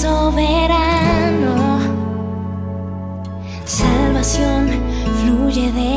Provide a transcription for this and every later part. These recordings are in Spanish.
soberano. Salvación fluye de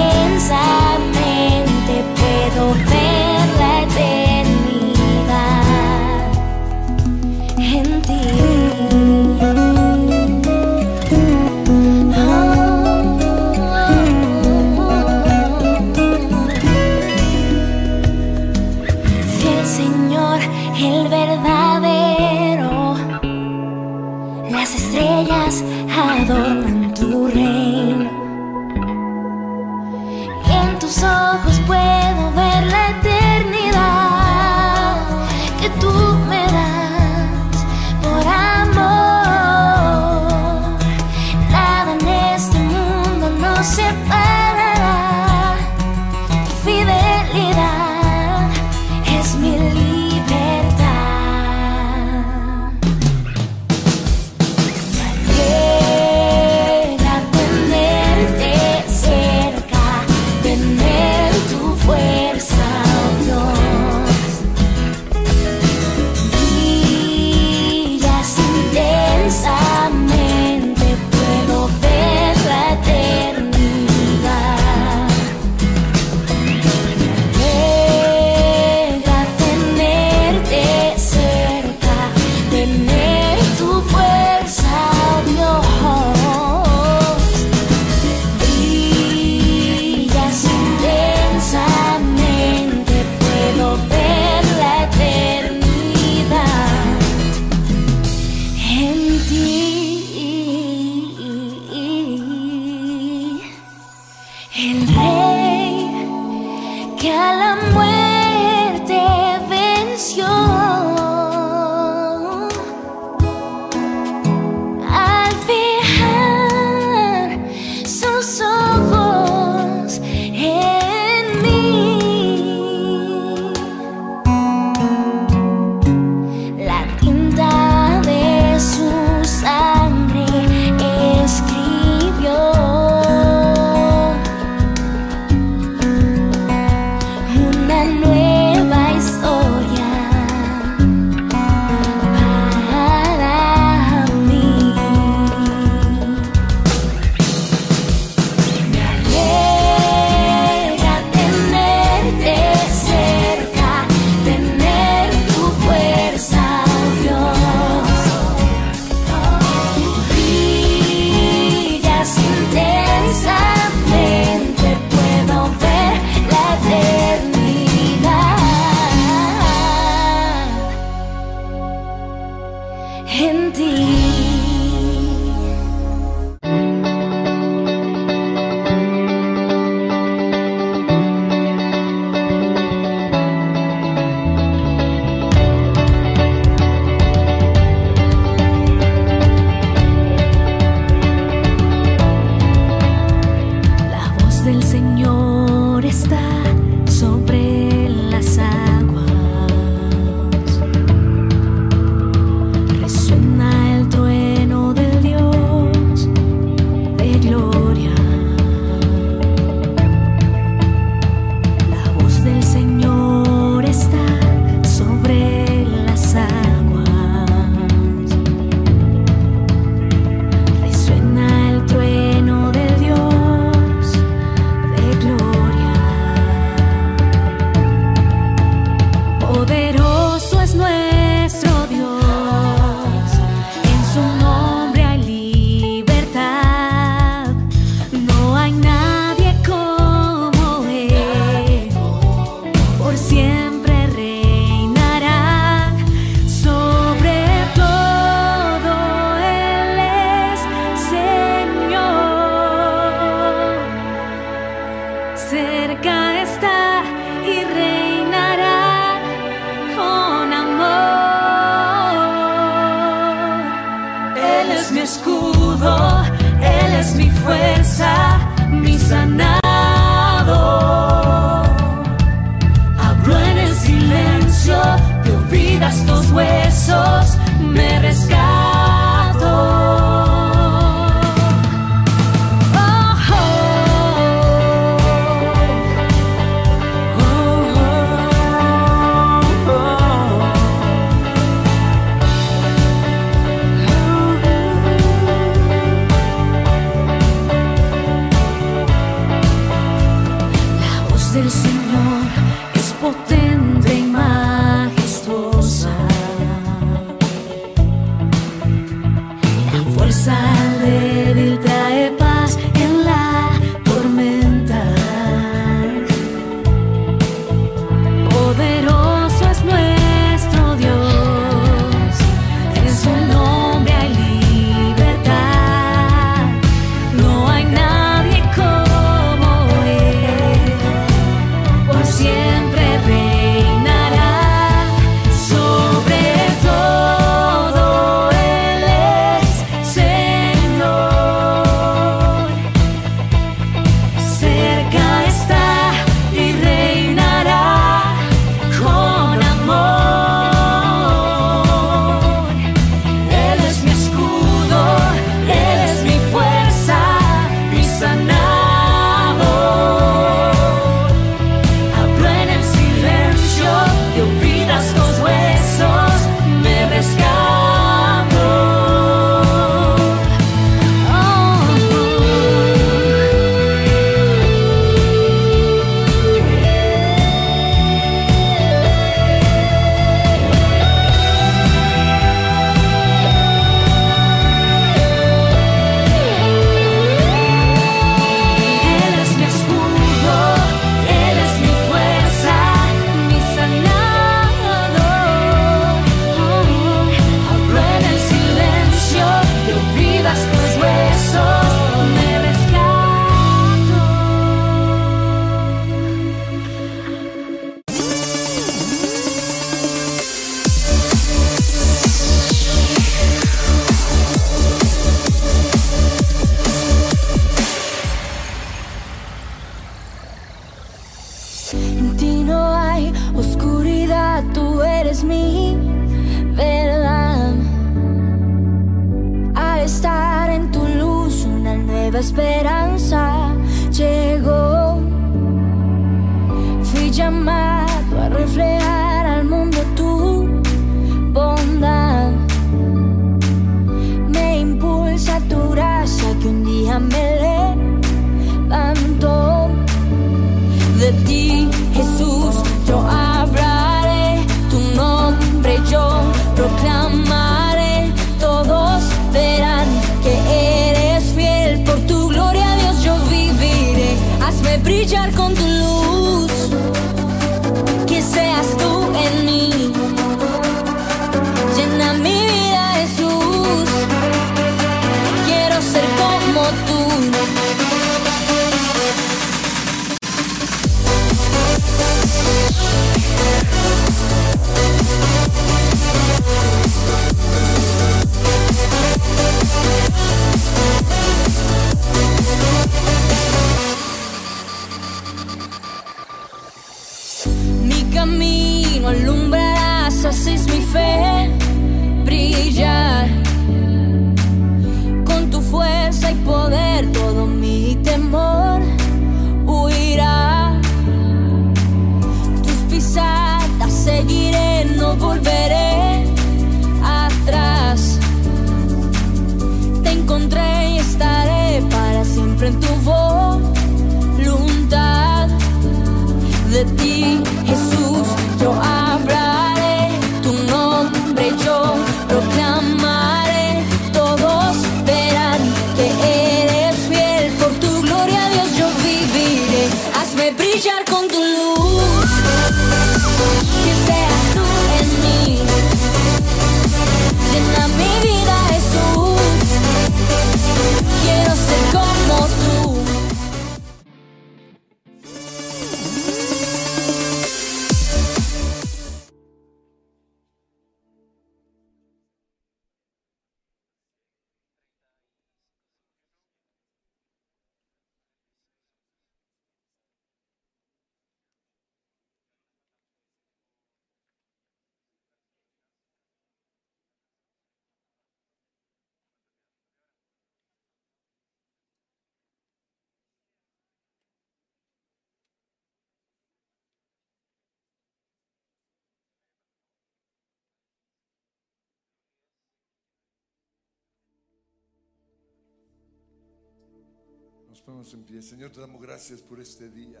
Señor, te damos gracias por este día.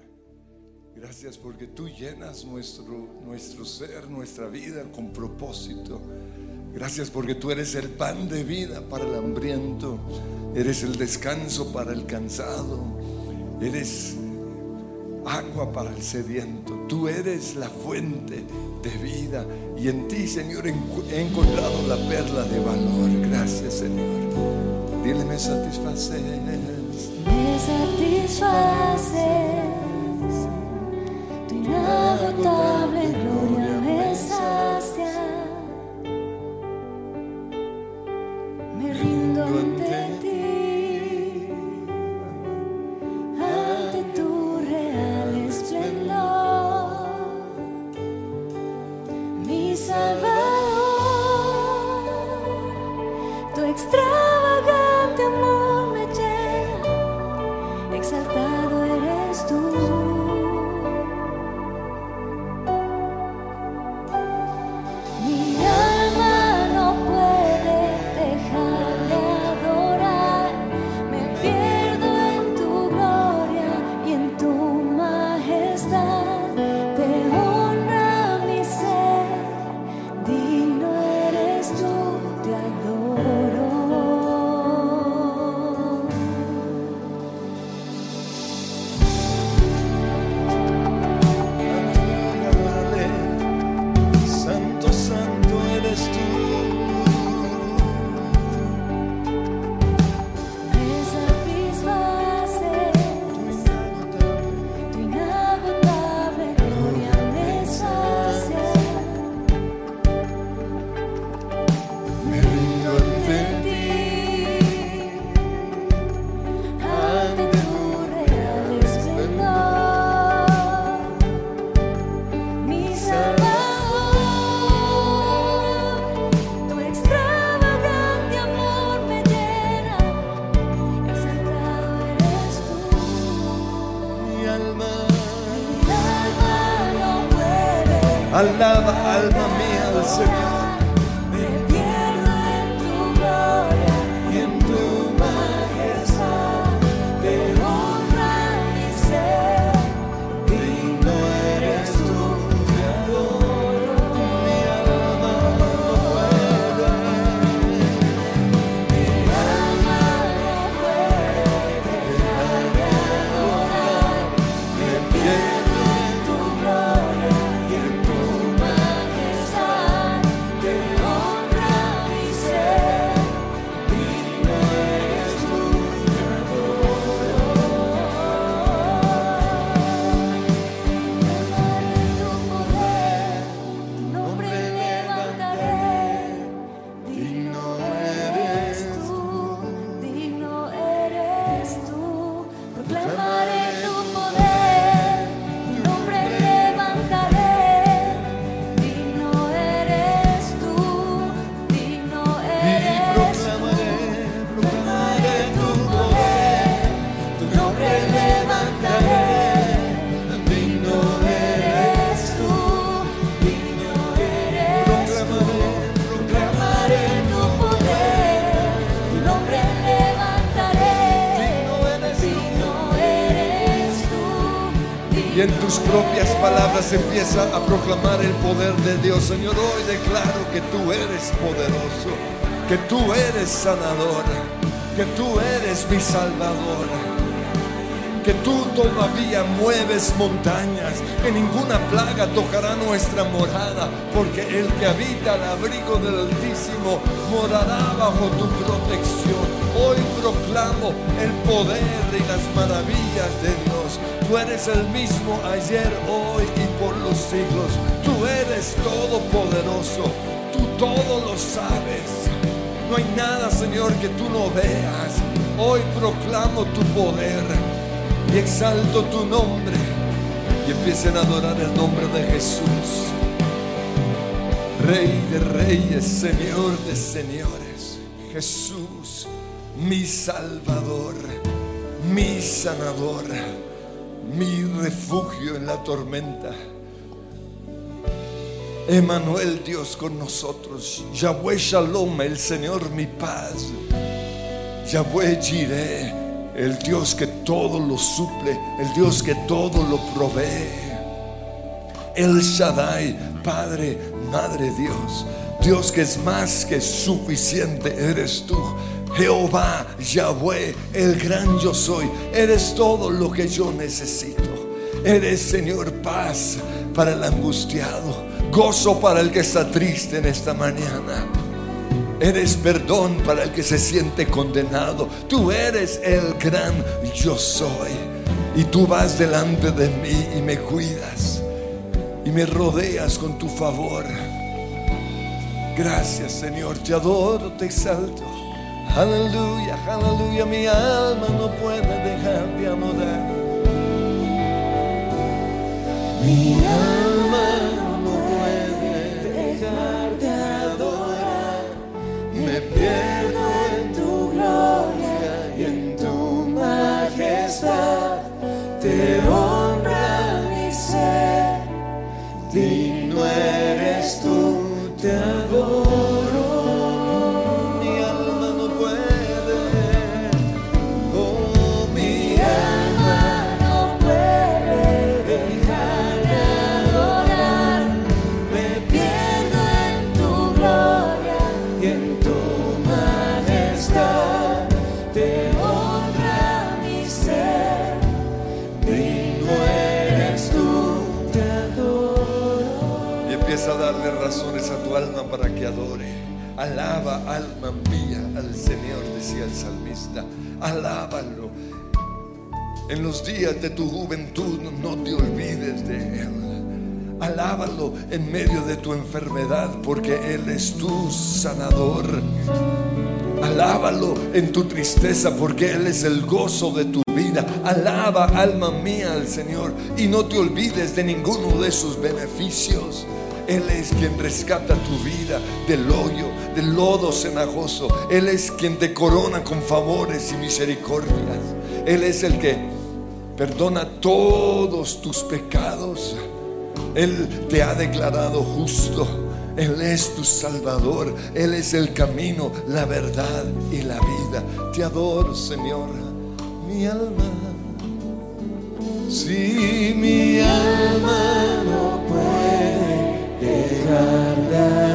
Gracias porque tú llenas nuestro, nuestro ser, nuestra vida con propósito. Gracias porque tú eres el pan de vida para el hambriento. Eres el descanso para el cansado. Eres agua para el sediento. Tú eres la fuente de vida. Y en ti, Señor, he encontrado la perla de valor. Gracias, Señor. Dile, me satisfaces. Me satisfaces, tu inagotable palabras empieza a proclamar el poder de Dios. Señor, hoy declaro que tú eres poderoso, que tú eres sanador, que tú eres mi salvador. Que tú todavía mueves montañas, que ninguna plaga tocará nuestra morada, porque el que habita al abrigo del Altísimo morará bajo tu protección. Hoy proclamo el poder y las maravillas de Dios. Tú eres el mismo ayer, hoy los siglos. Tú eres todopoderoso, tú todo lo sabes. No hay nada, Señor, que tú no veas. Hoy proclamo tu poder y exalto tu nombre y empiecen a adorar el nombre de Jesús. Rey de reyes, Señor de señores. Jesús, mi Salvador, mi sanador, mi refugio en la tormenta. Emanuel Dios con nosotros. Yahweh Shalom, el Señor mi paz. Yahweh Jireh, el Dios que todo lo suple, el Dios que todo lo provee. El Shaddai, Padre, Madre Dios, Dios que es más que suficiente, eres tú. Jehová, Yahweh, el gran yo soy, eres todo lo que yo necesito. Eres Señor paz para el angustiado, gozo para el que está triste en esta mañana. Eres perdón para el que se siente condenado. Tú eres el gran yo soy. Y tú vas delante de mí y me cuidas. Y me rodeas con tu favor. Gracias Señor, te adoro, te exalto. Aleluya, aleluya, mi alma no puede dejar de adorar. Mi alma Me Alaba, alma mía, al Señor, decía el salmista. Alábalo. En los días de tu juventud no te olvides de Él. Alábalo en medio de tu enfermedad porque Él es tu sanador. Alábalo en tu tristeza porque Él es el gozo de tu vida. Alaba, alma mía, al Señor y no te olvides de ninguno de sus beneficios. Él es quien rescata tu vida del hoyo, del lodo cenagoso. Él es quien te corona con favores y misericordias. Él es el que perdona todos tus pecados. Él te ha declarado justo. Él es tu Salvador. Él es el camino, la verdad y la vida. Te adoro, Señor. Mi alma. Si mi alma no puede dejar de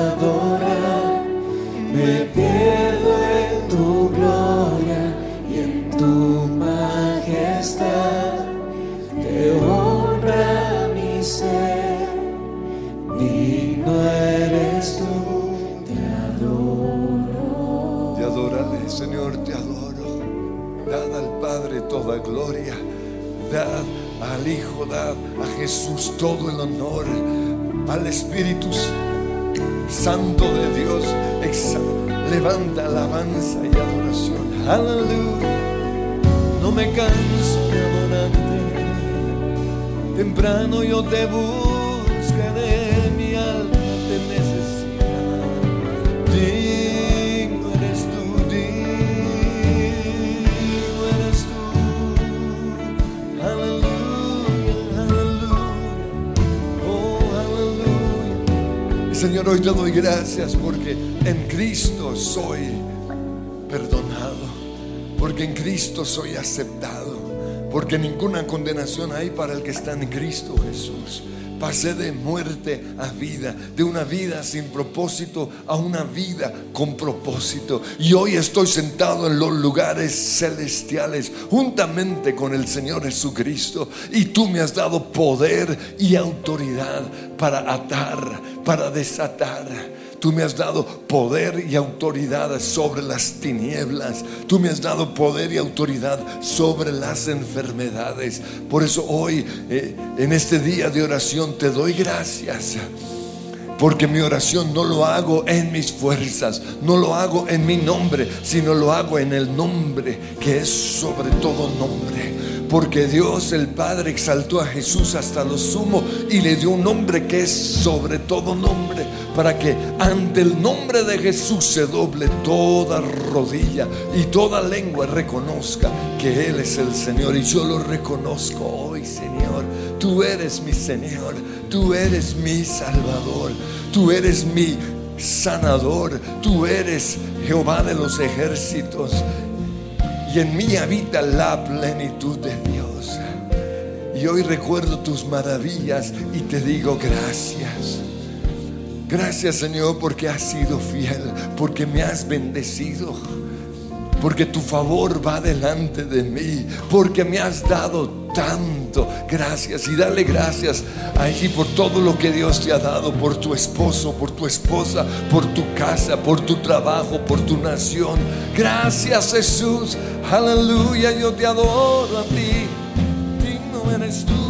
toda gloria, dad al Hijo, dad a Jesús todo el honor, al Espíritu Santo de Dios, levanta alabanza y adoración. Aleluya. No me canso de adorarte. Temprano yo te buscaré, Señor, hoy te doy gracias porque en Cristo soy perdonado, porque en Cristo soy aceptado, porque ninguna condenación hay para el que está en Cristo Jesús. Pasé de muerte a vida, de una vida sin propósito a una vida con propósito. Y hoy estoy sentado en los lugares celestiales juntamente con el Señor Jesucristo. Y tú me has dado poder y autoridad para atar, para desatar. Tú me has dado poder y autoridad sobre las tinieblas. Tú me has dado poder y autoridad sobre las enfermedades. Por eso hoy, eh, en este día de oración, te doy gracias. Porque mi oración no lo hago en mis fuerzas, no lo hago en mi nombre, sino lo hago en el nombre que es sobre todo nombre. Porque Dios el Padre exaltó a Jesús hasta lo sumo y le dio un nombre que es sobre todo nombre, para que ante el nombre de Jesús se doble toda rodilla y toda lengua reconozca que Él es el Señor. Y yo lo reconozco hoy, Señor. Tú eres mi Señor, tú eres mi Salvador, tú eres mi sanador, tú eres Jehová de los ejércitos. Y en mí habita la plenitud de Dios. Y hoy recuerdo tus maravillas y te digo gracias. Gracias Señor porque has sido fiel, porque me has bendecido, porque tu favor va delante de mí, porque me has dado tanto. Gracias y dale gracias allí por todo lo que Dios te ha dado, por tu esposo, por tu esposa, por tu casa, por tu trabajo, por tu nación. Gracias Jesús, aleluya, yo te adoro a ti, digno eres tú.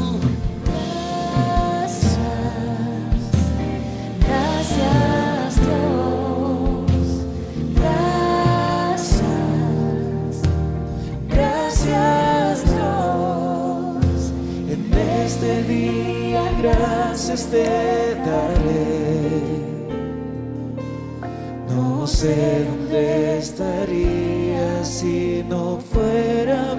Te. No sé dónde estaría si no fuera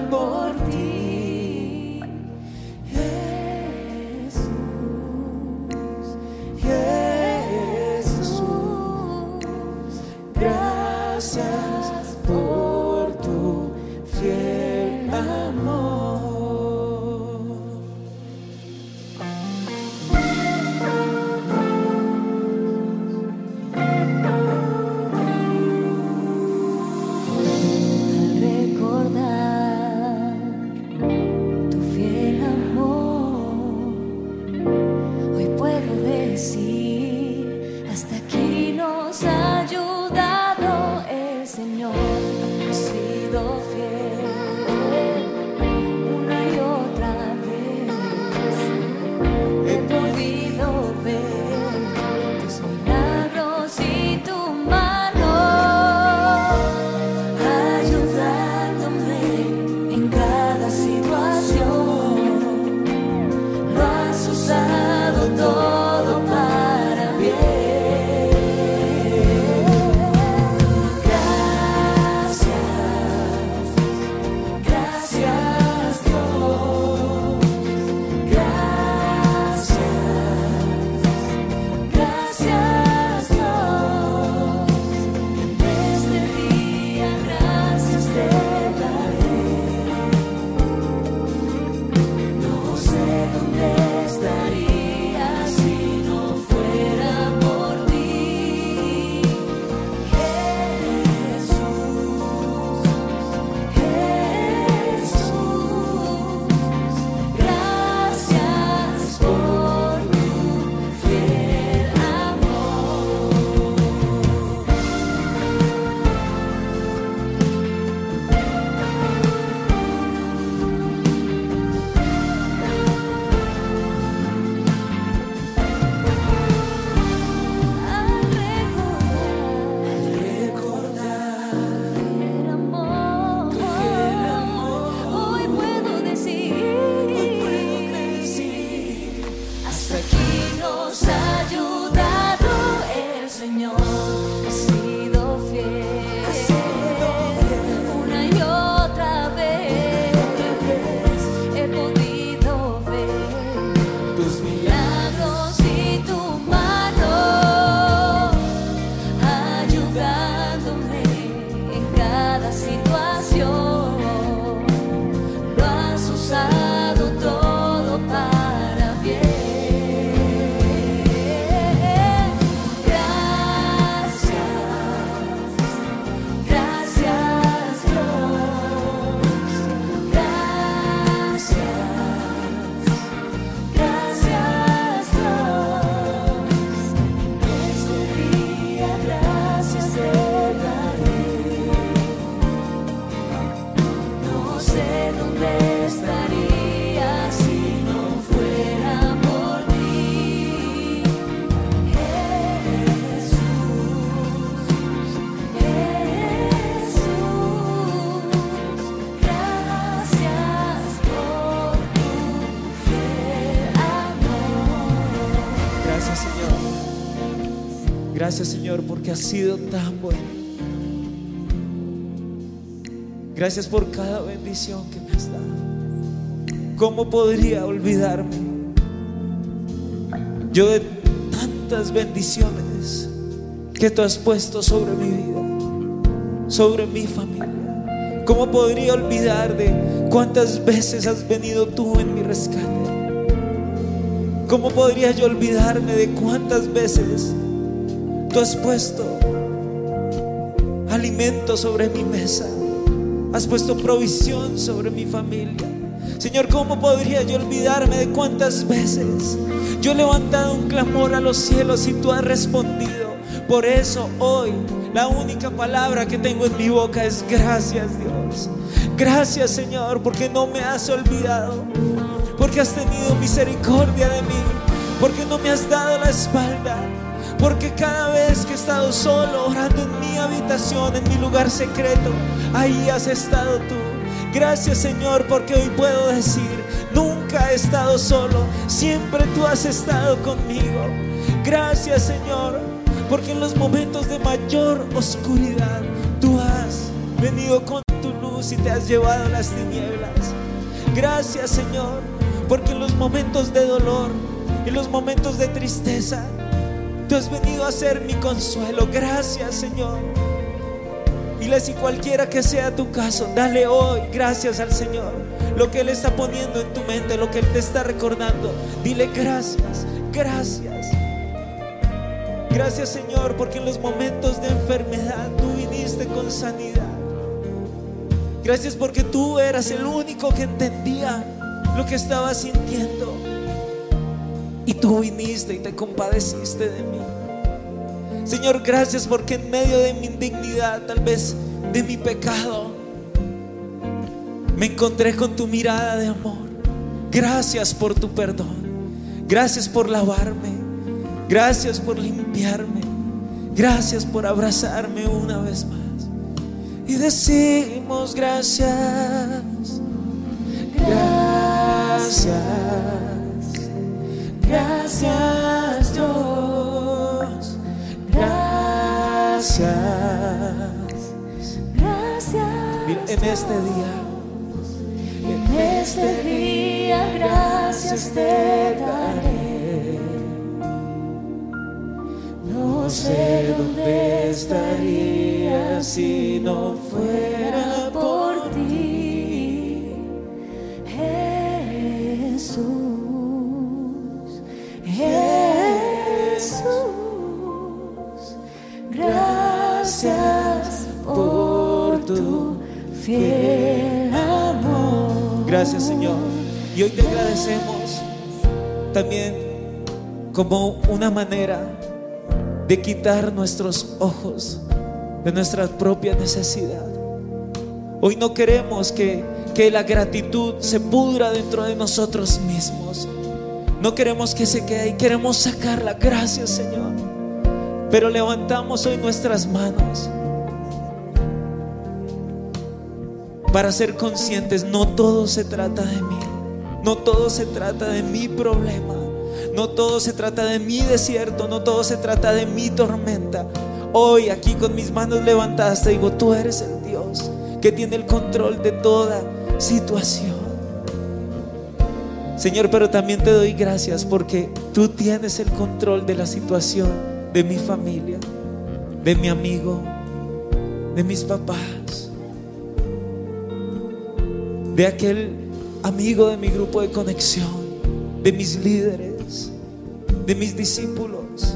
sido tan bueno. Gracias por cada bendición que me has dado. ¿Cómo podría olvidarme yo de tantas bendiciones que tú has puesto sobre mi vida, sobre mi familia? ¿Cómo podría olvidar de cuántas veces has venido tú en mi rescate? ¿Cómo podría yo olvidarme de cuántas veces tú has puesto sobre mi mesa? Has puesto provisión sobre mi familia. Señor, ¿cómo podría yo olvidarme de cuántas veces yo he levantado un clamor a los cielos y tú has respondido? Por eso hoy la única palabra que tengo en mi boca es gracias Dios. Gracias Señor porque no me has olvidado. Porque has tenido misericordia de mí. Porque no me has dado la espalda. Porque cada vez que he estado solo orando en mi habitación, en mi lugar secreto, ahí has estado tú. Gracias Señor porque hoy puedo decir, nunca he estado solo, siempre tú has estado conmigo. Gracias Señor porque en los momentos de mayor oscuridad tú has venido con tu luz y te has llevado las tinieblas. Gracias Señor porque en los momentos de dolor, en los momentos de tristeza, Tú has venido a ser mi consuelo. Gracias, Señor. Y si cualquiera que sea tu caso, dale hoy gracias al Señor. Lo que Él está poniendo en tu mente, lo que Él te está recordando. Dile gracias, gracias. Gracias, Señor, porque en los momentos de enfermedad tú viniste con sanidad. Gracias porque tú eras el único que entendía lo que estaba sintiendo. Y tú viniste y te compadeciste de mí. Señor, gracias porque en medio de mi indignidad, tal vez de mi pecado, me encontré con tu mirada de amor. Gracias por tu perdón. Gracias por lavarme. Gracias por limpiarme. Gracias por abrazarme una vez más. Y decimos gracias. Gracias. Gracias Dios, gracias. Gracias. Mira, en este día, En este día gracias te daré. No sé dónde estaría si no fuera por gracias Señor. Y hoy te agradecemos también como una manera de quitar nuestros ojos de nuestra propia necesidad. Hoy no queremos que, que la gratitud se pudra dentro de nosotros mismos. No queremos que se quede ahí, queremos sacarla. Gracias Señor. Pero levantamos hoy nuestras manos para ser conscientes, no todo se trata de mí. No todo se trata de mi problema. No todo se trata de mi desierto. No todo se trata de mi tormenta. Hoy aquí con mis manos levantadas te digo, tú eres el Dios que tiene el control de toda situación. Señor, pero también te doy gracias porque tú tienes el control de la situación de mi familia, de mi amigo, de mis papás, de aquel amigo de mi grupo de conexión, de mis líderes, de mis discípulos,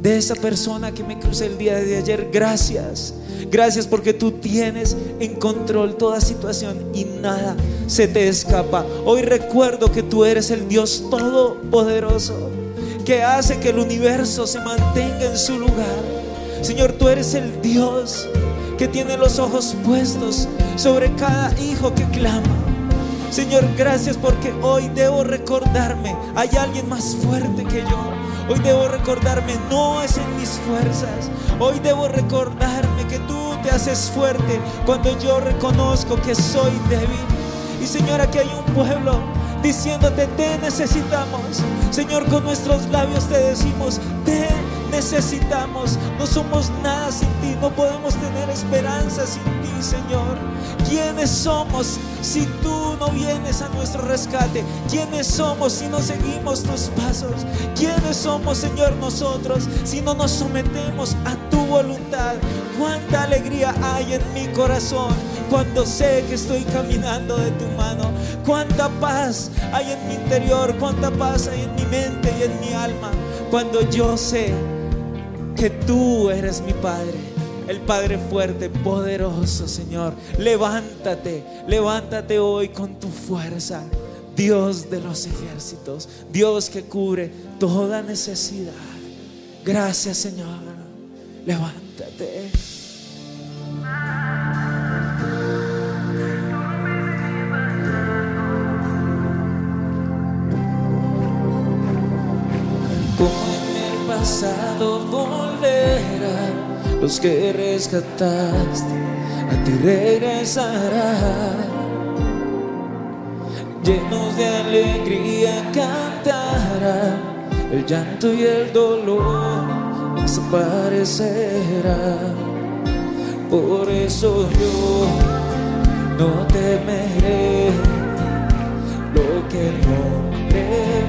de esa persona que me crucé el día de ayer. Gracias. Gracias porque tú tienes en control toda situación y nada se te escapa. Hoy recuerdo que tú eres el Dios todopoderoso que hace que el universo se mantenga en su lugar. Señor, tú eres el Dios que tiene los ojos puestos sobre cada hijo que clama. Señor, gracias porque hoy debo recordarme, hay alguien más fuerte que yo. Hoy debo recordarme, no es en mis fuerzas. Hoy debo recordarme que tú te haces fuerte cuando yo reconozco que soy débil. Y Señor, aquí hay un pueblo diciéndote, te necesitamos. Señor, con nuestros labios te decimos, te necesitamos. No somos nada sin ti, no podemos tener esperanza sin ti, Señor. ¿Quiénes somos si tú no vienes a nuestro rescate? ¿Quiénes somos si no seguimos tus pasos? ¿Quiénes somos, Señor, nosotros si no nos sometemos a tu voluntad. Cuánta alegría hay en mi corazón cuando sé que estoy caminando de tu mano. Cuánta paz hay en mi interior, cuánta paz hay en mi mente y en mi alma cuando yo sé que tú eres mi Padre. El Padre fuerte, poderoso, Señor. Levántate, levántate hoy con tu fuerza. Dios de los ejércitos, Dios que cubre toda necesidad. Gracias, Señor. Levántate. Pasado volverá, los que rescataste a ti regresarán. Llenos de alegría cantará, el llanto y el dolor desaparecerá. Por eso yo no temeré lo que el hombre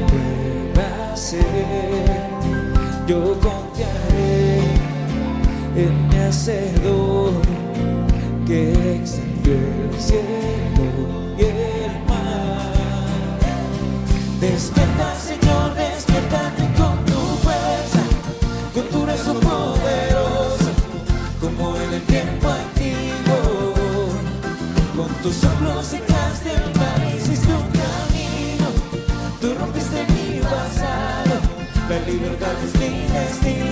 pueda hacer. Yo en mi hacedor que extendió el cielo y el mar. Despierta, Señor, despiértate con tu fuerza, con tu brazo poderoso, como en el tiempo antiguo. Con tus soplos secaste el mar, hiciste un camino, tú rompiste mi pasado, la libertad es mi destino.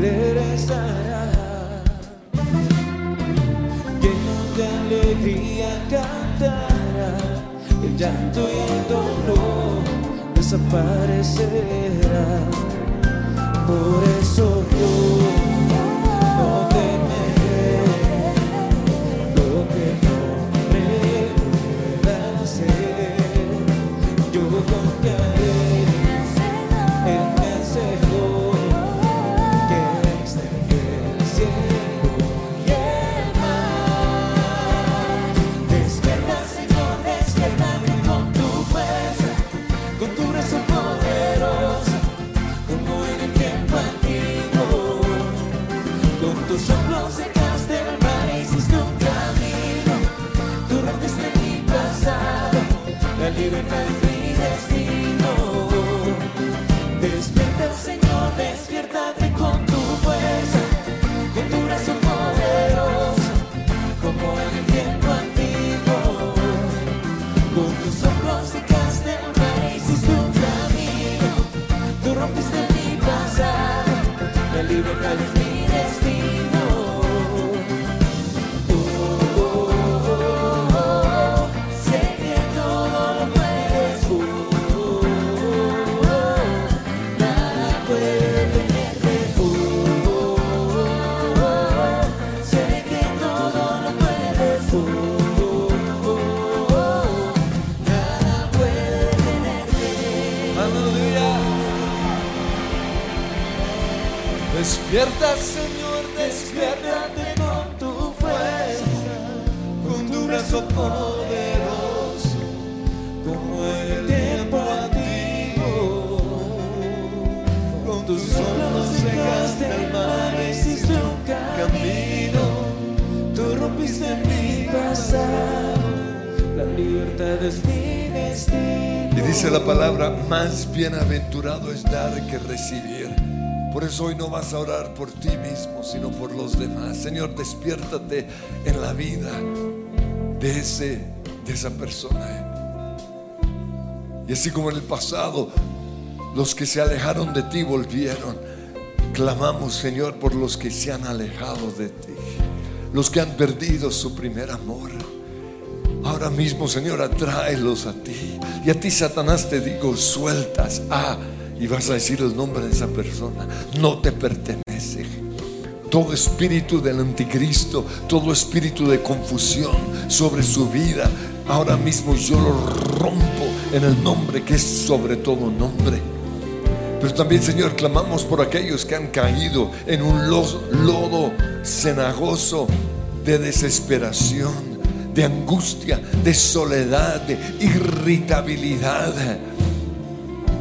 Regresará. Lleno de alegría cantará, el llanto y el dolor desaparecerá. Por eso yo a orar por ti mismo, sino por los demás. Señor, despiértate en la vida de, ese, de esa persona. Y así como en el pasado, los que se alejaron de ti volvieron. Clamamos, Señor, por los que se han alejado de ti. Los que han perdido su primer amor. Ahora mismo, Señor, atráelos a ti. Y a ti, Satanás, te digo, sueltas a y vas a decir el nombre de esa persona. No te pertenece. Todo espíritu del anticristo, todo espíritu de confusión sobre su vida, ahora mismo yo lo rompo en el nombre que es sobre todo nombre. Pero también, Señor, clamamos por aquellos que han caído en un lodo cenagoso de desesperación, de angustia, de soledad, de irritabilidad,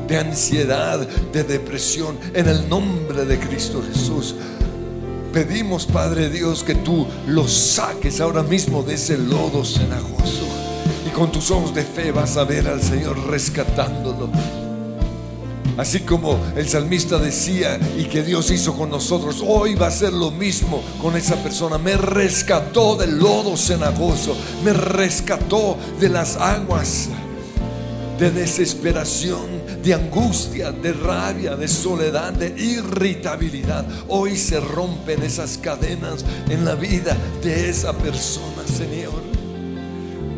de ansiedad, de depresión, en el nombre de Cristo Jesús. Pedimos, Padre Dios, que tú los saques ahora mismo de ese lodo cenagoso. Y con tus ojos de fe vas a ver al Señor rescatándolo. Así como el salmista decía y que Dios hizo con nosotros, hoy va a ser lo mismo con esa persona. Me rescató del lodo cenagoso, me rescató de las aguas de desesperación, de angustia, de rabia, de soledad, de irritabilidad. Hoy se rompen esas cadenas en la vida de esa persona, Señor.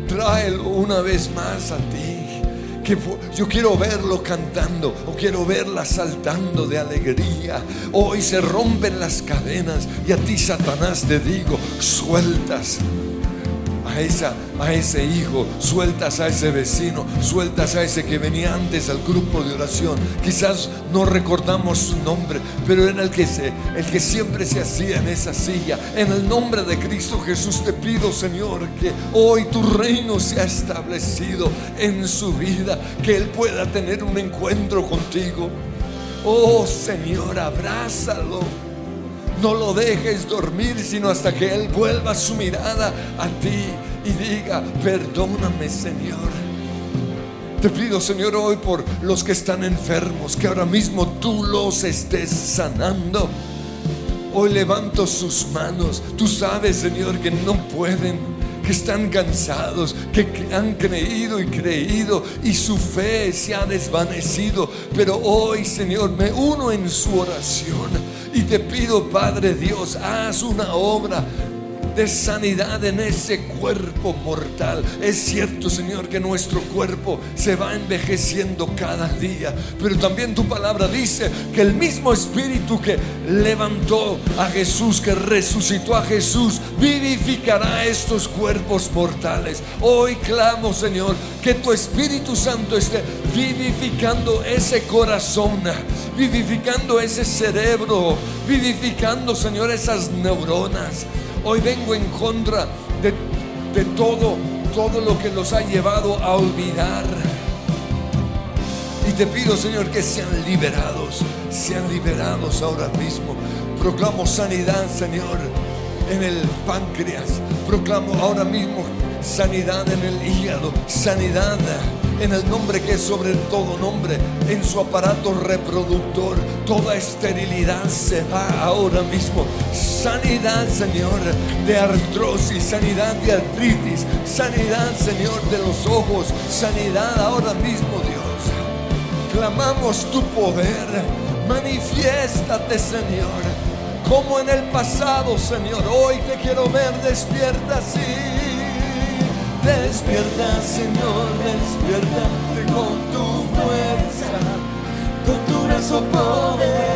Tráelo una vez más a ti. Que yo quiero verlo cantando o quiero verla saltando de alegría. Hoy se rompen las cadenas y a ti, Satanás, te digo, sueltas a, esa, a ese hijo, sueltas a ese vecino, sueltas a ese que venía antes al grupo de oración. Quizás no recordamos su nombre, pero era el que, se, el que siempre se hacía en esa silla. En el nombre de Cristo Jesús te pido, Señor, que hoy tu reino sea establecido en su vida, que Él pueda tener un encuentro contigo. Oh Señor, abrázalo. No lo dejes dormir, sino hasta que Él vuelva su mirada a ti y diga, perdóname Señor. Te pido, Señor, hoy por los que están enfermos, que ahora mismo tú los estés sanando. Hoy levanto sus manos. Tú sabes, Señor, que no pueden, que están cansados, que han creído y creído y su fe se ha desvanecido. Pero hoy, Señor, me uno en su oración y te pido, Padre Dios, haz una obra de sanidad en ese cuerpo mortal. Es cierto, Señor, que nuestro cuerpo se va envejeciendo cada día, pero también tu palabra dice que el mismo espíritu que levantó a Jesús, que resucitó a Jesús, vivificará estos cuerpos mortales. Hoy clamo, Señor, que tu Espíritu Santo esté vivificando ese corazón, vivificando ese cerebro, vivificando, Señor, esas neuronas Hoy vengo en contra de, todo, todo lo que nos ha llevado a olvidar. Y te pido, Señor, que sean liberados, sean liberados ahora mismo. Proclamo sanidad, Señor, en el páncreas. Proclamo ahora mismo sanidad en el hígado, sanidad en el nombre que es sobre todo nombre, en su aparato reproductor. Toda esterilidad se va ahora mismo. Sanidad, Señor, de artrosis, sanidad de artritis, sanidad, Señor, de los ojos, sanidad ahora mismo, Dios. Clamamos tu poder, manifiéstate, Señor, como en el pasado, Señor. Hoy te quiero ver despierta, sí Despierta, Señor, despiértate con tu fuerza, con tu brazo poderoso,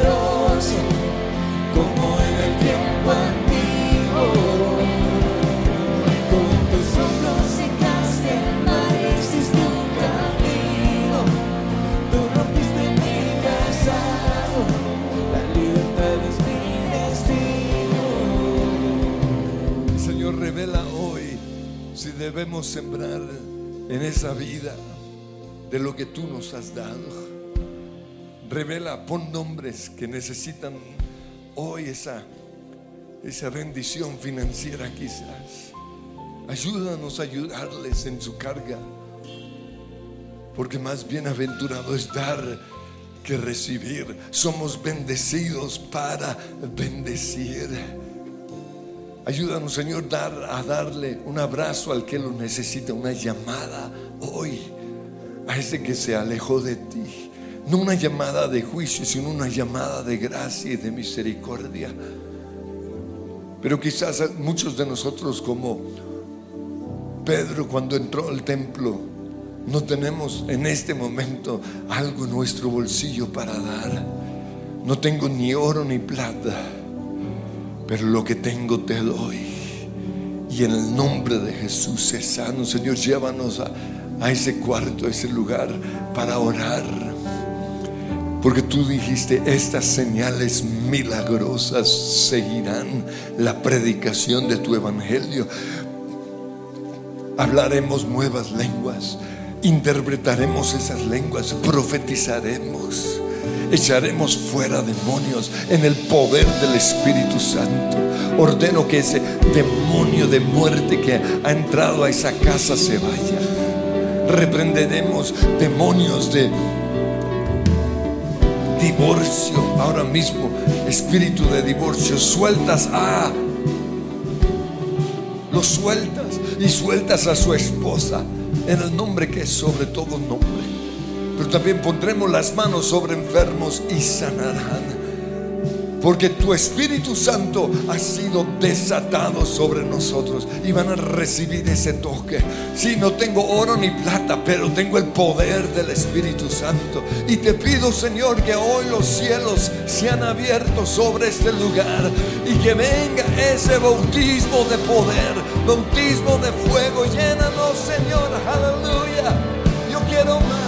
debemos sembrar en esa vida de lo que tú nos has dado. Revela, pon nombres que necesitan hoy esa, esa bendición financiera quizás. Ayúdanos a ayudarles en su carga. Porque más bienaventurado es dar que recibir. Somos bendecidos para bendecir. Ayúdanos, Señor, a darle un abrazo al que lo necesita, una llamada hoy a ese que se alejó de ti. No una llamada de juicio, sino una llamada de gracia y de misericordia. Pero quizás muchos de nosotros, como Pedro cuando entró al templo, No tenemos en este momento algo en nuestro bolsillo para dar. No tengo ni oro ni plata, pero lo que tengo te doy. Y en el nombre de Jesús es sano. Señor, llévanos a, a ese cuarto, a ese lugar para orar. Porque tú dijiste, estas señales milagrosas seguirán la predicación de tu evangelio. Hablaremos nuevas lenguas, interpretaremos esas lenguas, profetizaremos, echaremos fuera demonios en el poder del Espíritu Santo. Ordeno que ese demonio de muerte que ha entrado a esa casa se vaya. Reprenderemos demonios de divorcio ahora mismo, espíritu de divorcio, sueltas a, lo sueltas y sueltas a su esposa en el nombre que es sobre todo nombre. Pero también pondremos las manos sobre enfermos y sanarán. Porque tu Espíritu Santo ha sido desatado sobre nosotros y van a recibir ese toque. Si no tengo oro ni plata, pero tengo el poder del Espíritu Santo. Y te pido, Señor, que hoy los cielos sean abiertos sobre este lugar y que venga ese bautismo de poder, bautismo de fuego. Llénanos, Señor, aleluya. Yo quiero más.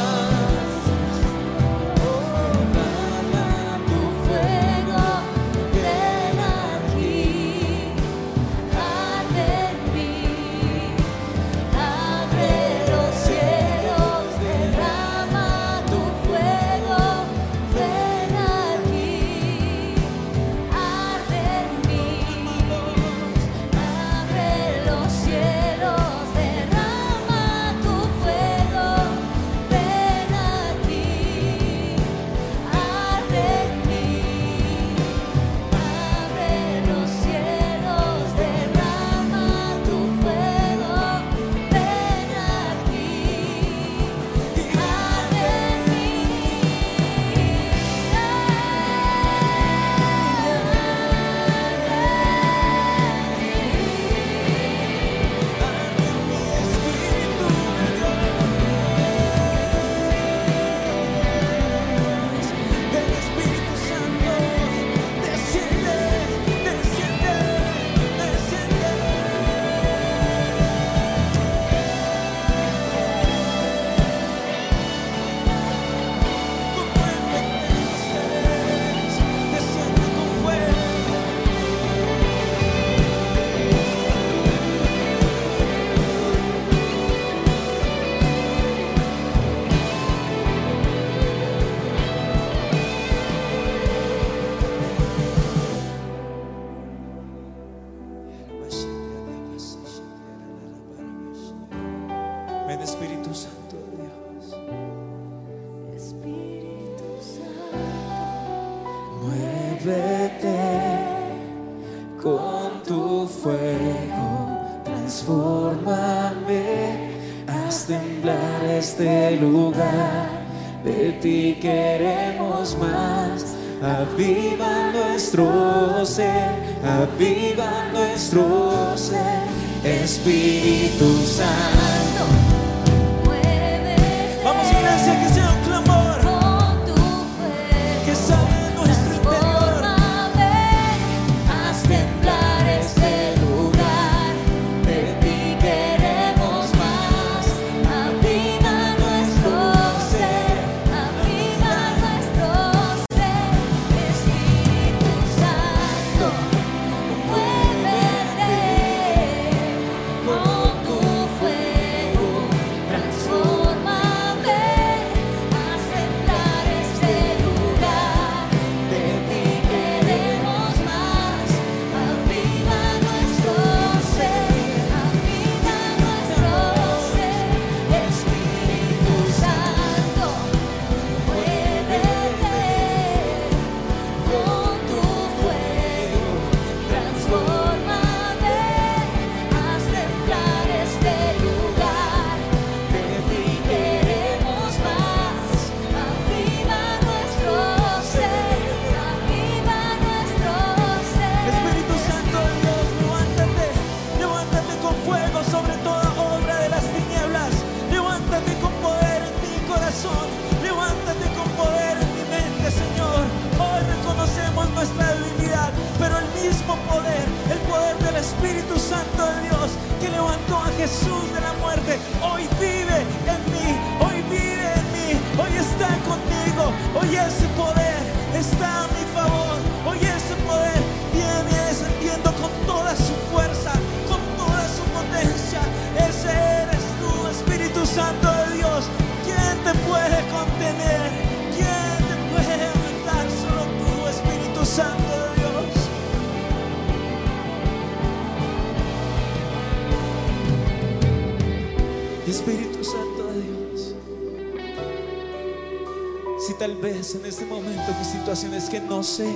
En este momento mi situación es que no sé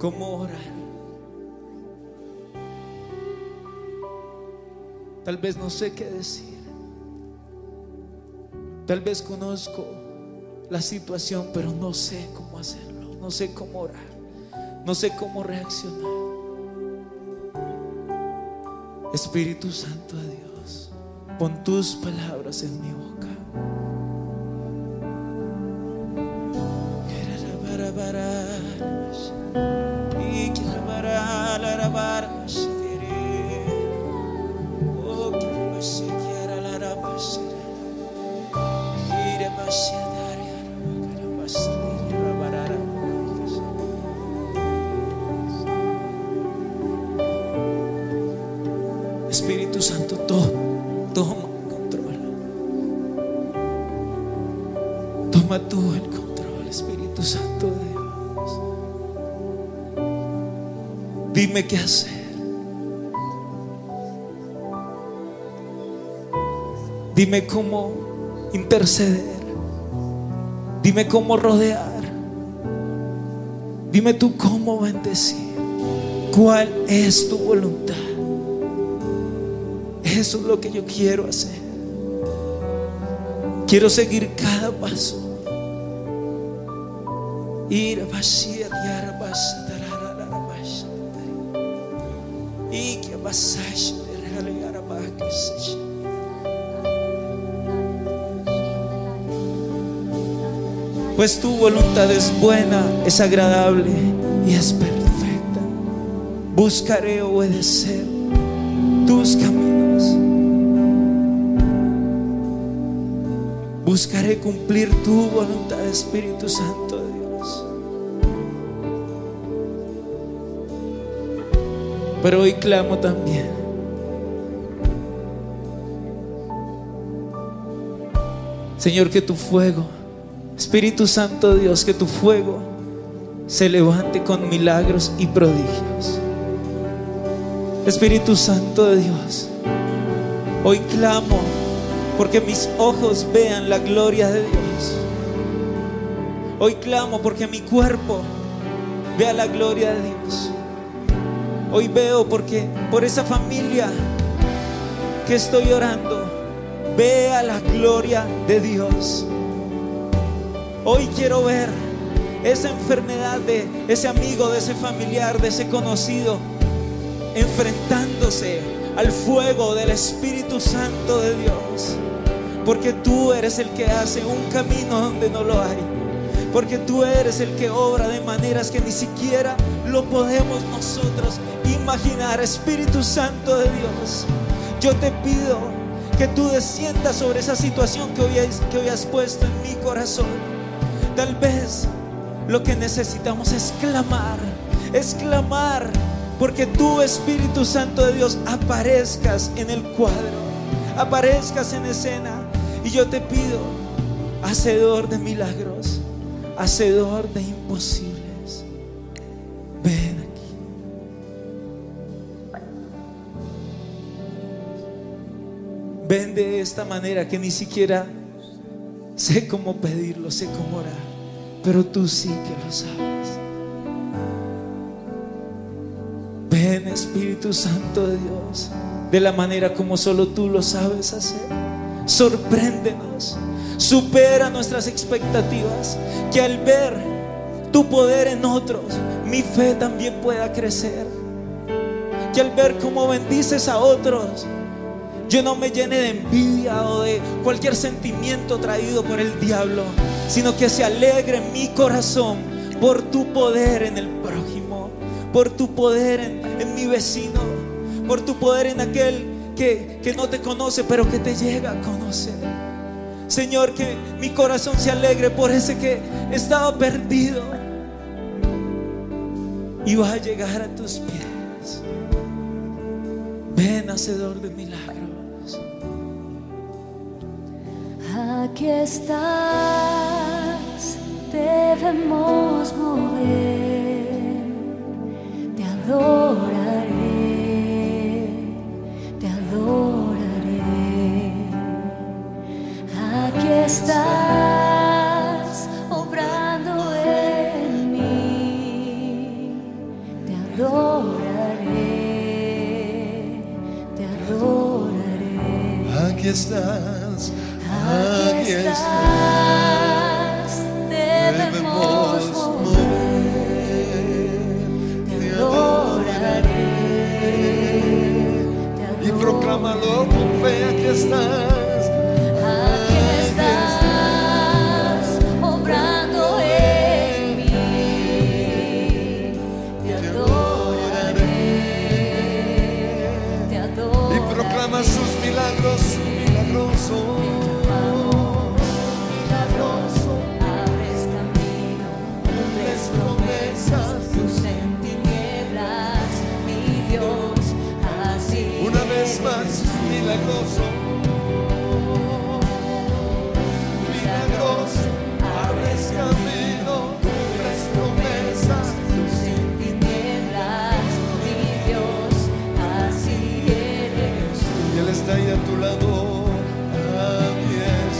cómo orar. Tal vez no sé qué decir. Tal vez conozco la situación, pero no sé cómo hacerlo. No sé cómo orar. No sé cómo reaccionar. Espíritu Santo de Dios, pon tus palabras en mi para, Dime qué hacer. Dime cómo interceder. Dime cómo rodear. Dime tú cómo bendecir. ¿Cuál es tu voluntad? Eso es lo que yo quiero hacer. Quiero seguir cada paso. Ir a Pues tu voluntad es buena, es agradable y es perfecta. Buscaré obedecer tus caminos. Buscaré cumplir tu voluntad, Espíritu Santo Pero hoy clamo también. Señor, que tu fuego, Espíritu Santo Dios, que tu fuego se levante con milagros y prodigios. Espíritu Santo de Dios, hoy clamo porque mis ojos vean la gloria de Dios. Hoy clamo porque mi cuerpo vea la gloria de Dios. Hoy veo porque por esa familia que estoy orando, vea la gloria de Dios. Hoy quiero ver esa enfermedad de ese amigo, de ese familiar, de ese conocido, enfrentándose al fuego del Espíritu Santo de Dios. Porque tú eres el que hace un camino donde no lo hay. Porque tú eres el que obra de maneras que ni siquiera lo podemos nosotros imaginar. Espíritu Santo de Dios, yo te pido que tú desciendas sobre esa situación que hoy, has, puesto en mi corazón. Tal vez lo que necesitamos es clamar, es clamar, porque tú, Espíritu Santo de Dios, aparezcas en el cuadro, aparezcas en escena. Y yo te pido, hacedor de milagros, hacedor de imposibles, de esta manera que ni siquiera sé cómo pedirlo, sé cómo orar, pero tú sí que lo sabes. Ven Espíritu Santo de Dios, de la manera como solo tú lo sabes hacer. Sorpréndenos, supera nuestras expectativas, que al ver tu poder en otros, mi fe también pueda crecer. Que al ver cómo bendices a otros, yo no me llene de envidia o de cualquier sentimiento traído por el diablo, sino que se alegre mi corazón por tu poder en el prójimo, por tu poder en, mi vecino, por tu poder en aquel que, que no te conoce, pero que te llega a conocer. Señor, que mi corazón se alegre por ese que estaba perdido y va a llegar a tus pies. Ven, hacedor de milagros. Aquí estás, debemos mover, te adoraré, te adoraré. Aquí estás, obrando en mí, te adoraré, te adoraré. Aquí estás Aquí estás, debemos volver, te adoraré, te adoraré. Y proclámalo con fe, aquí estás. Dios, mi Dios, abres camino, tus promesas, luces en ti, y Dios, así eres. Y Él está ahí a tu lado, a mi estás.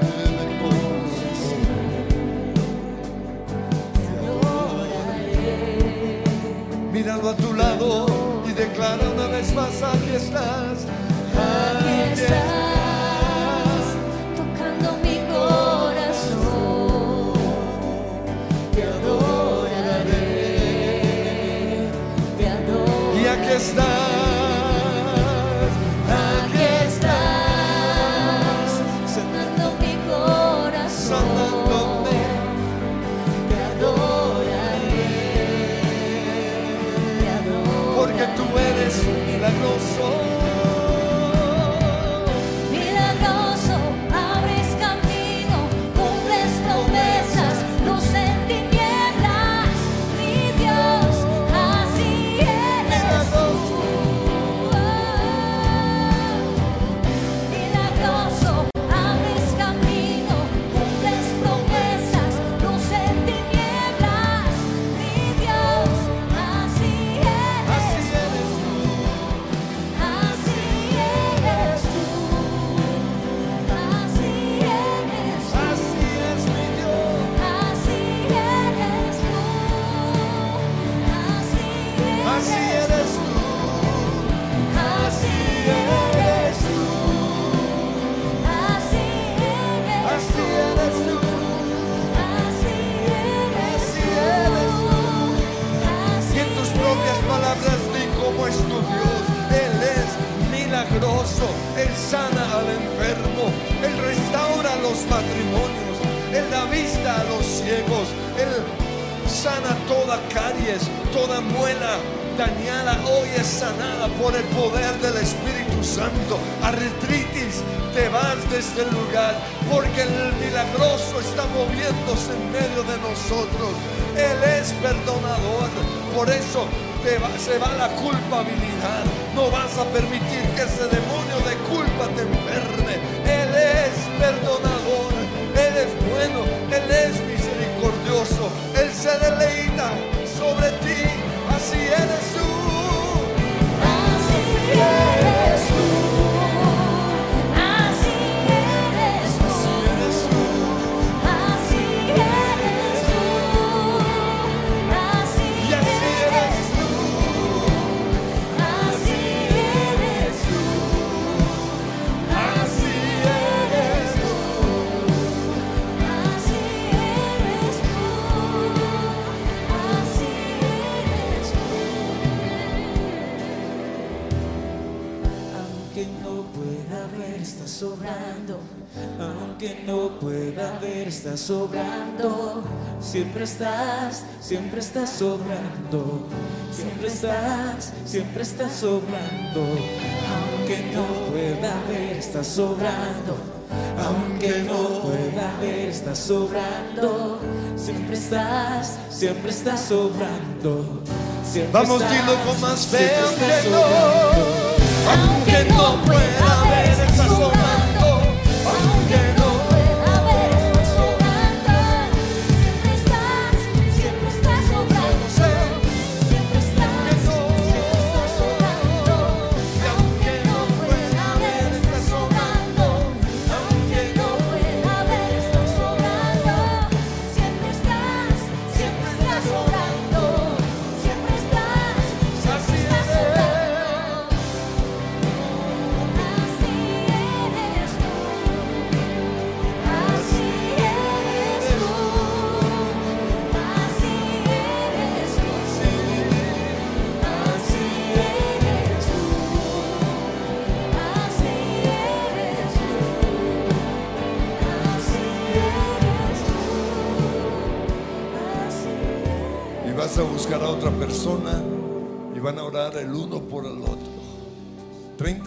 De ver, vos, a ver. Miralo a tu lado y declaro. és, faça a. sobrando. Siempre estás, siempre estás sobrando. Siempre estás, siempre estás sobrando. Aunque no pueda ver, estás sobrando. Aunque no pueda ver, estás sobrando. Siempre estás, siempre estás sobrando. Siempre Vamos, estás, dilo con más fe, estás aunque no. Aunque no pueda ver, está sobrando.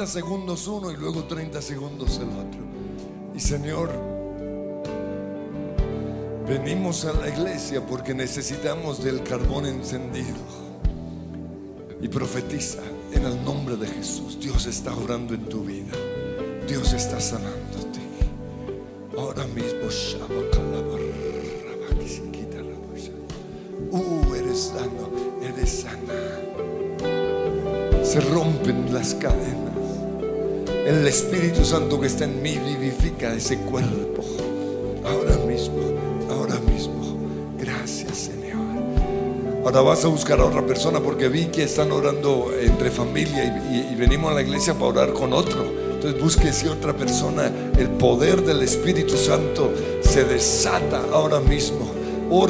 30 segundos uno y luego 30 segundos el otro. Y Señor, venimos a la iglesia porque necesitamos del carbón encendido. Y profetiza en el nombre de Jesús. Dios está orando en tu vida. Dios está sanándote. Espíritu Santo que está en mí vivifica ese cuerpo. Ahora mismo, ahora mismo. Gracias, Señor. Ahora vas a buscar a otra persona porque vi que están orando entre familia y, venimos a la iglesia para orar con otro. Entonces busque si otra persona, el poder del Espíritu Santo se desata ahora mismo. Oh,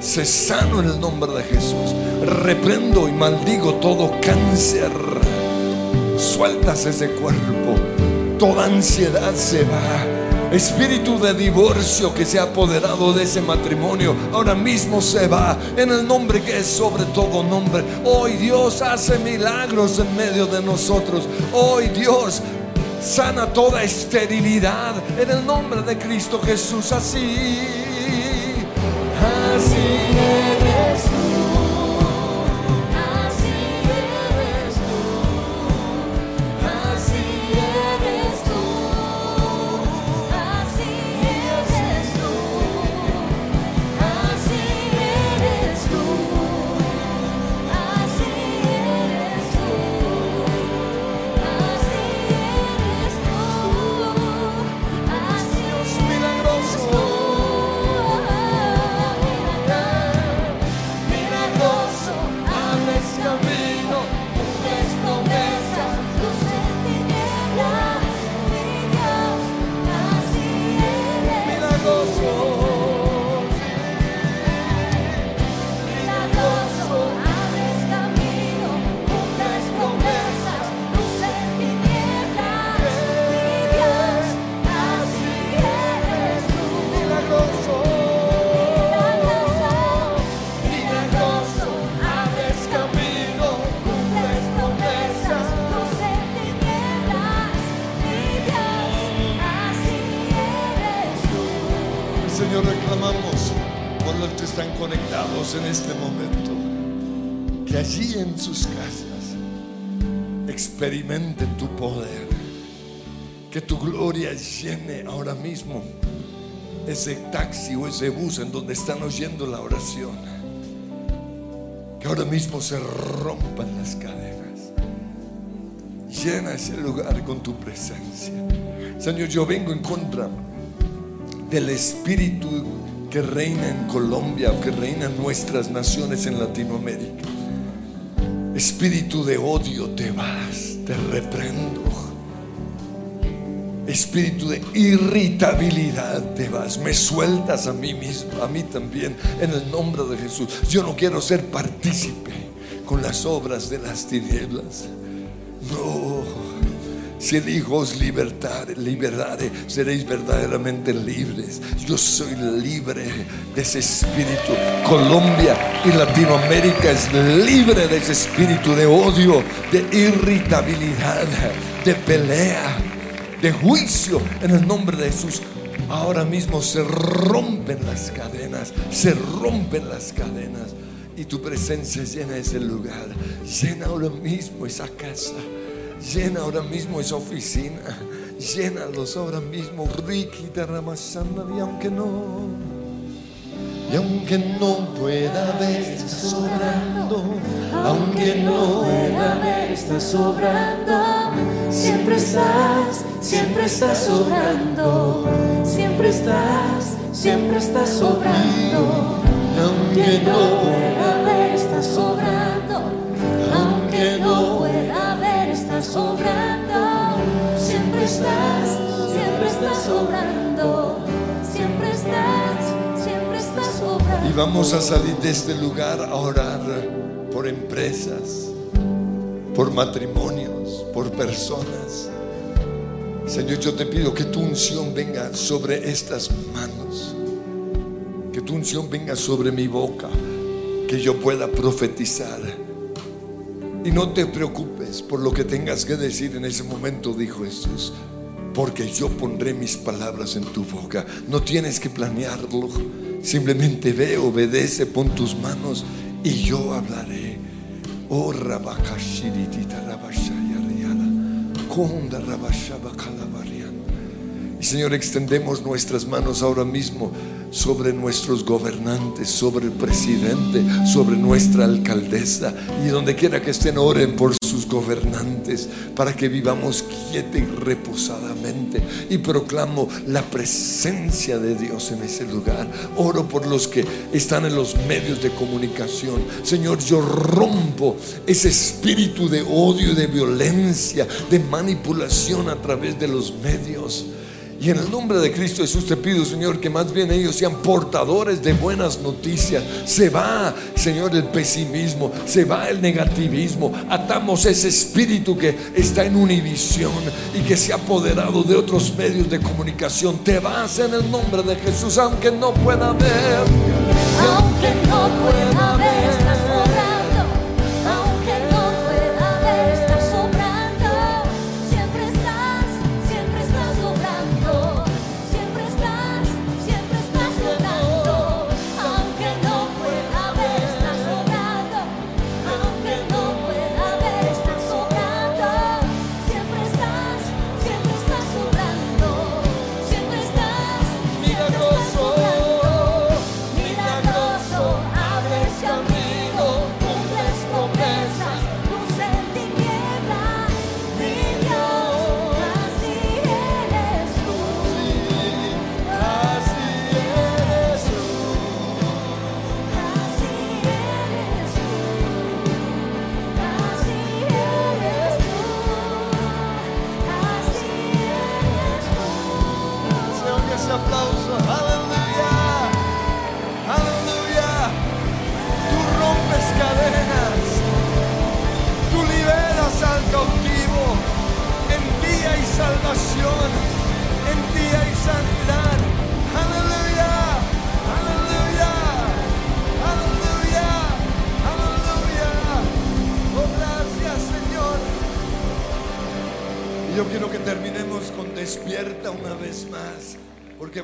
Se sano en el nombre de Jesús. Reprendo y maldigo todo cáncer. Sueltas ese cuerpo. Toda ansiedad se va. Espíritu de divorcio que se ha apoderado de ese matrimonio, ahora mismo se va en el nombre que es sobre todo nombre. Hoy Dios hace milagros en medio de nosotros. Hoy Dios sana toda esterilidad en el nombre de Cristo Jesús. Así, así eres tu poder, que tu gloria llene ahora mismo ese taxi o ese bus en donde están oyendo la oración, que ahora mismo se rompan las cadenas, llena ese lugar con tu presencia. Señor, yo vengo en contra del espíritu que reina en Colombia que reina en nuestras naciones en Latinoamérica. Espíritu de odio, te vas, te reprendo. Espíritu de irritabilidad, te vas, me sueltas a mí mismo, a mí también, en el nombre de Jesús. Yo no quiero ser partícipe con las obras de las tinieblas. No. Si el Hijo os libertare, seréis verdaderamente libres. Yo soy libre de ese espíritu. Colombia y Latinoamérica es libre de ese espíritu de odio, de irritabilidad, de pelea, de juicio en el nombre de Jesús. Ahora mismo se rompen las cadenas, se rompen las cadenas y tu presencia llena ese lugar, llena ahora mismo esa casa. Llena ahora mismo esa oficina. Llénalos ahora mismo. Ricky Ramasana. Y aunque no, y aunque no pueda ver, está sobrando. Aunque no pueda ver, está sobrando. Siempre estás, siempre estás sobrando. Siempre estás, siempre estás sobrando. Aunque no pueda ver, está sobrando. Aunque no pueda Siempre estás, siempre estás sobrando. Siempre estás, siempre estás. Y vamos a salir de este lugar a orar por empresas, por matrimonios, por personas. Señor, yo te pido que tu unción venga sobre estas manos. Que tu unción venga sobre mi boca. Que yo pueda profetizar. Y no te preocupes por lo que tengas que decir en ese momento, dijo Jesús. Porque yo pondré mis palabras en tu boca. No tienes que planearlo. Simplemente ve, obedece, pon tus manos y yo hablaré. Oh, Señor, extendemos nuestras manos ahora mismo sobre nuestros gobernantes, sobre el presidente, sobre nuestra alcaldesa y donde quiera que estén, oren por sus gobernantes para que vivamos quieta y reposadamente. Y proclamo la presencia de Dios en ese lugar. Oro por los que están en los medios de comunicación. Señor, yo rompo ese espíritu de odio de violencia, de manipulación a través de los medios. Y en el nombre de Cristo Jesús te pido, Señor, que más bien ellos sean portadores de buenas noticias. Se va, Señor, el pesimismo, se va el negativismo. Atamos ese espíritu que está en Univisión y que se ha apoderado de otros medios de comunicación. Te vas en el nombre de Jesús, aunque no pueda ver. Aunque no pueda ver,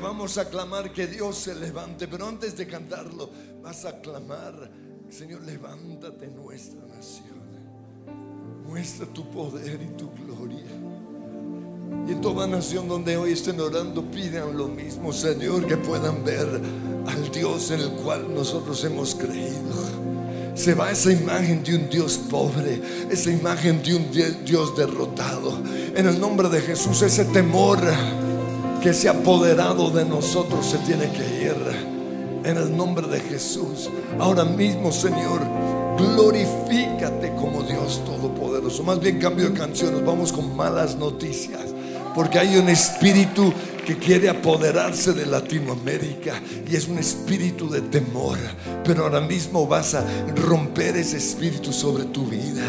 vamos a clamar que Dios se levante, pero antes de cantarlo, vas a clamar, Señor, levántate nuestra nación, muestra tu poder y tu gloria. Y en toda nación donde hoy estén orando, pidan lo mismo, Señor, que puedan ver al Dios en el cual nosotros hemos creído. Se va esa imagen de un Dios pobre, esa imagen de un di- Dios derrotado. En el nombre de Jesús, ese temor que se ha apoderado de nosotros se tiene que ir. En el nombre de Jesús. Ahora mismo, Señor, glorifícate como Dios Todopoderoso. Más bien cambio de canciones, vamos con malas noticias. Porque hay un espíritu que quiere apoderarse de Latinoamérica y es un espíritu de temor. Pero ahora mismo vas a romper ese espíritu sobre tu vida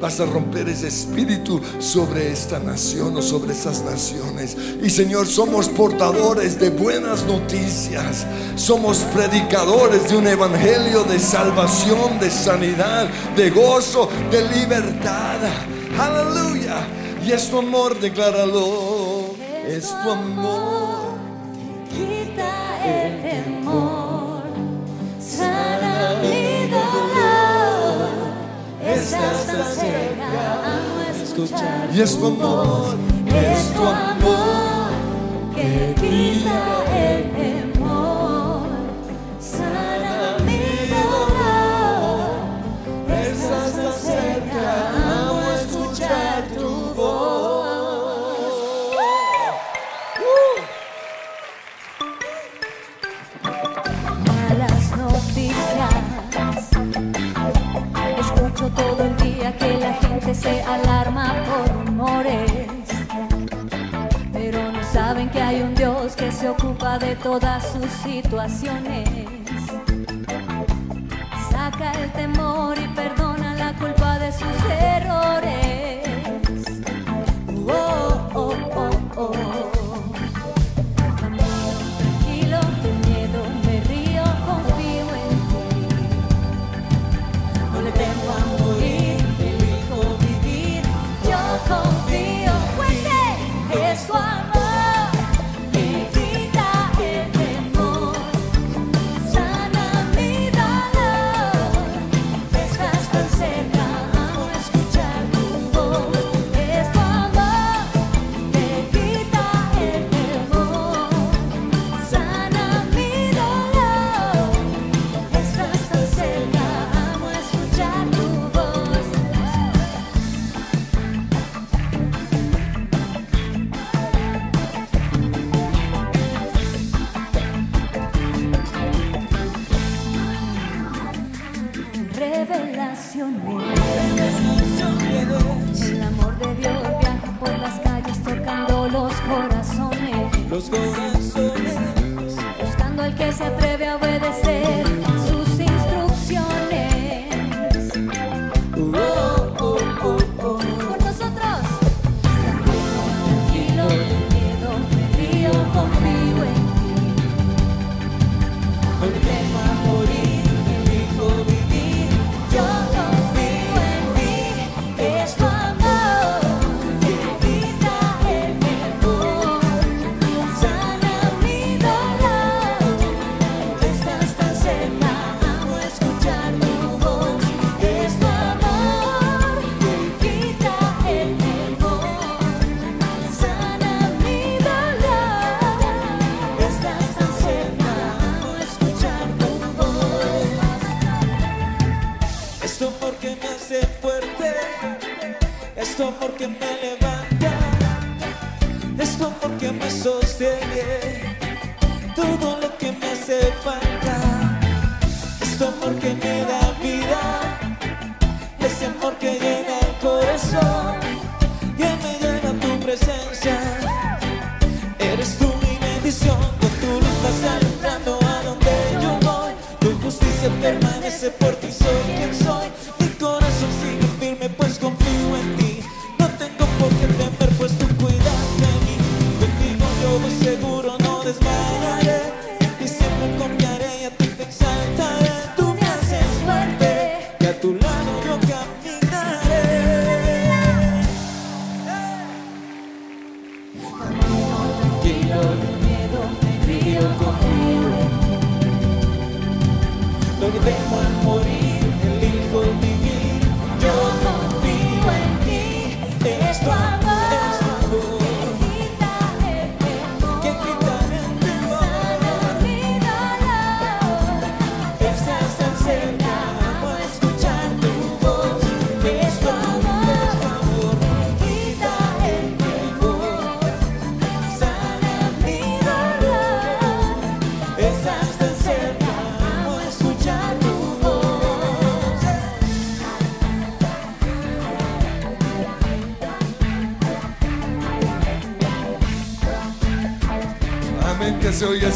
vas a romper ese espíritu sobre esta nación o sobre esas naciones. Y Señor, somos portadores de buenas noticias. Somos predicadores de un evangelio de salvación, de sanidad, de gozo, de libertad. Aleluya. Y es tu amor, decláralo. Es tu amor. escuchar y es tu amor, es tu amor que quita el gente se alarma por rumores, pero no saben que hay un Dios que se ocupa de todas sus situaciones. Saca el temor y perdona la culpa de sus errores.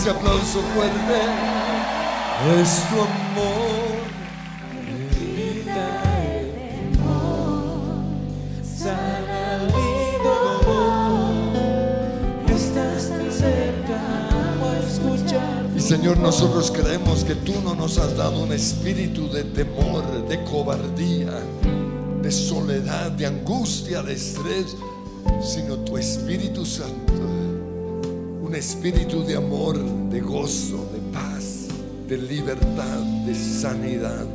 ese aplauso fuerte es tu amor. y Señor, nosotros creemos que tú no nos has dado un espíritu de temor, de cobardía, de soledad, de angustia, de estrés, sino tu Espíritu Santo espíritu de amor, de gozo, de paz, de libertad, de sanidad.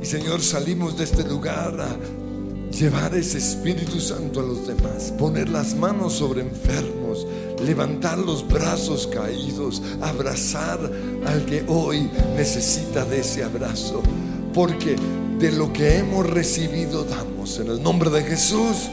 Y Señor, salimos de este lugar a llevar ese Espíritu Santo a los demás, poner las manos sobre enfermos, levantar los brazos caídos, abrazar al que hoy necesita de ese abrazo, porque de lo que hemos recibido damos. En el nombre de Jesús.